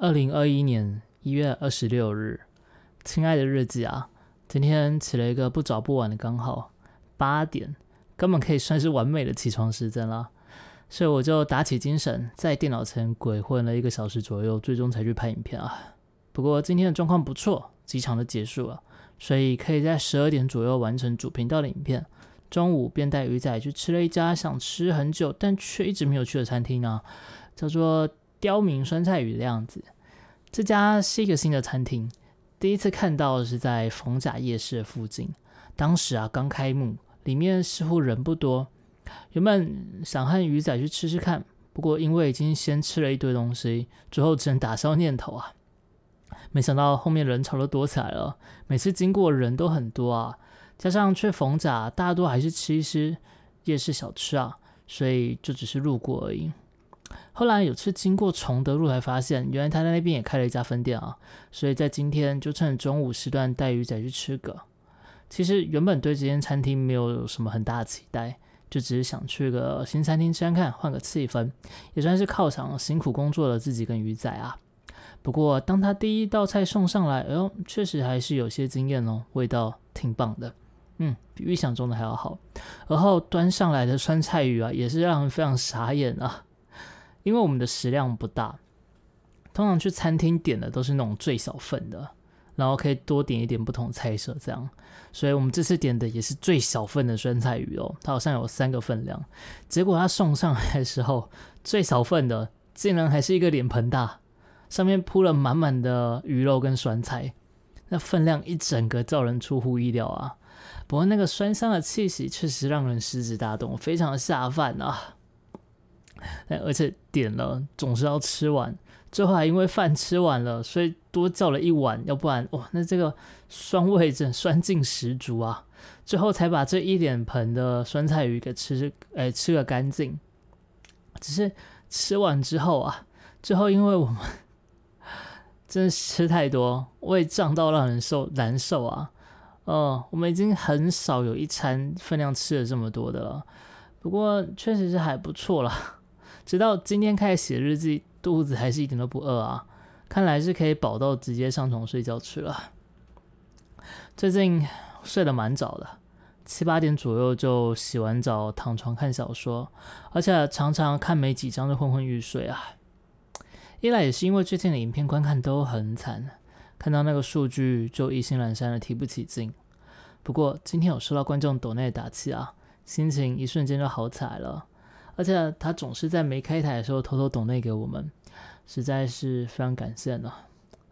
二零二一年一月二十六日，亲爱的日记啊，今天起了一个不早不晚的刚好八点，根本可以算是完美的起床时间了。所以我就打起精神，在电脑前鬼混了一个小时左右，最终才去拍影片啊。不过今天的状况不错，机场的结束了，所以可以在十二点左右完成主频道的影片。中午便带鱼仔去吃了一家想吃很久但却一直没有去的餐厅啊，叫做。刁民酸菜鱼的样子，这家是一个新的餐厅，第一次看到是在逢甲夜市附近。当时啊刚开幕，里面似乎人不多。原本想和鱼仔去吃吃看，不过因为已经先吃了一堆东西，最后只能打消念头啊。没想到后面人潮都多起来了，每次经过人都很多啊，加上去逢甲大多还是吃一些夜市小吃啊，所以就只是路过而已。后来有次经过崇德路，才发现原来他在那边也开了一家分店啊，所以在今天就趁中午时段带鱼仔去吃个。其实原本对这间餐厅没有什么很大的期待，就只是想去个新餐厅吃看看，换个气氛，也算是犒赏辛苦工作的自己跟鱼仔啊。不过当他第一道菜送上来，哎呦，确实还是有些惊艳哦，味道挺棒的，嗯，比预想中的还要好。而后端上来的酸菜鱼啊，也是让人非常傻眼啊。因为我们的食量不大，通常去餐厅点的都是那种最小份的，然后可以多点一点不同菜色这样，所以我们这次点的也是最小份的酸菜鱼哦，它好像有三个分量，结果它送上来的时候，最小份的竟然还是一个脸盆大，上面铺了满满的鱼肉跟酸菜，那分量一整个叫人出乎意料啊，不过那个酸香的气息确实让人食指大动，非常下饭啊。而且点了总是要吃完，最后还因为饭吃完了，所以多叫了一碗，要不然哇，那这个酸味真酸劲十足啊！最后才把这一脸盆的酸菜鱼给吃，哎，吃个干净。只是吃完之后啊，最后因为我们真的吃太多，胃胀到让人受难受啊。哦，我们已经很少有一餐分量吃了这么多的了，不过确实是还不错了。直到今天开始写日记，肚子还是一点都不饿啊！看来是可以饱到直接上床睡觉去了。最近睡得蛮早的，七八点左右就洗完澡躺床看小说，而且常常看没几章就昏昏欲睡啊。一来也是因为最近的影片观看都很惨，看到那个数据就意兴阑珊的提不起劲。不过今天有收到观众抖内打气啊，心情一瞬间就好起来了。而且他总是在没开台的时候偷偷懂内给我们，实在是非常感谢呢。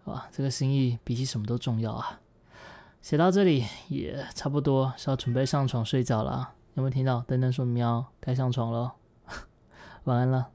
哇，这个心意比起什么都重要啊！写到这里也差不多是要准备上床睡觉了，有没有听到？噔噔说喵，该上床喽，晚安了。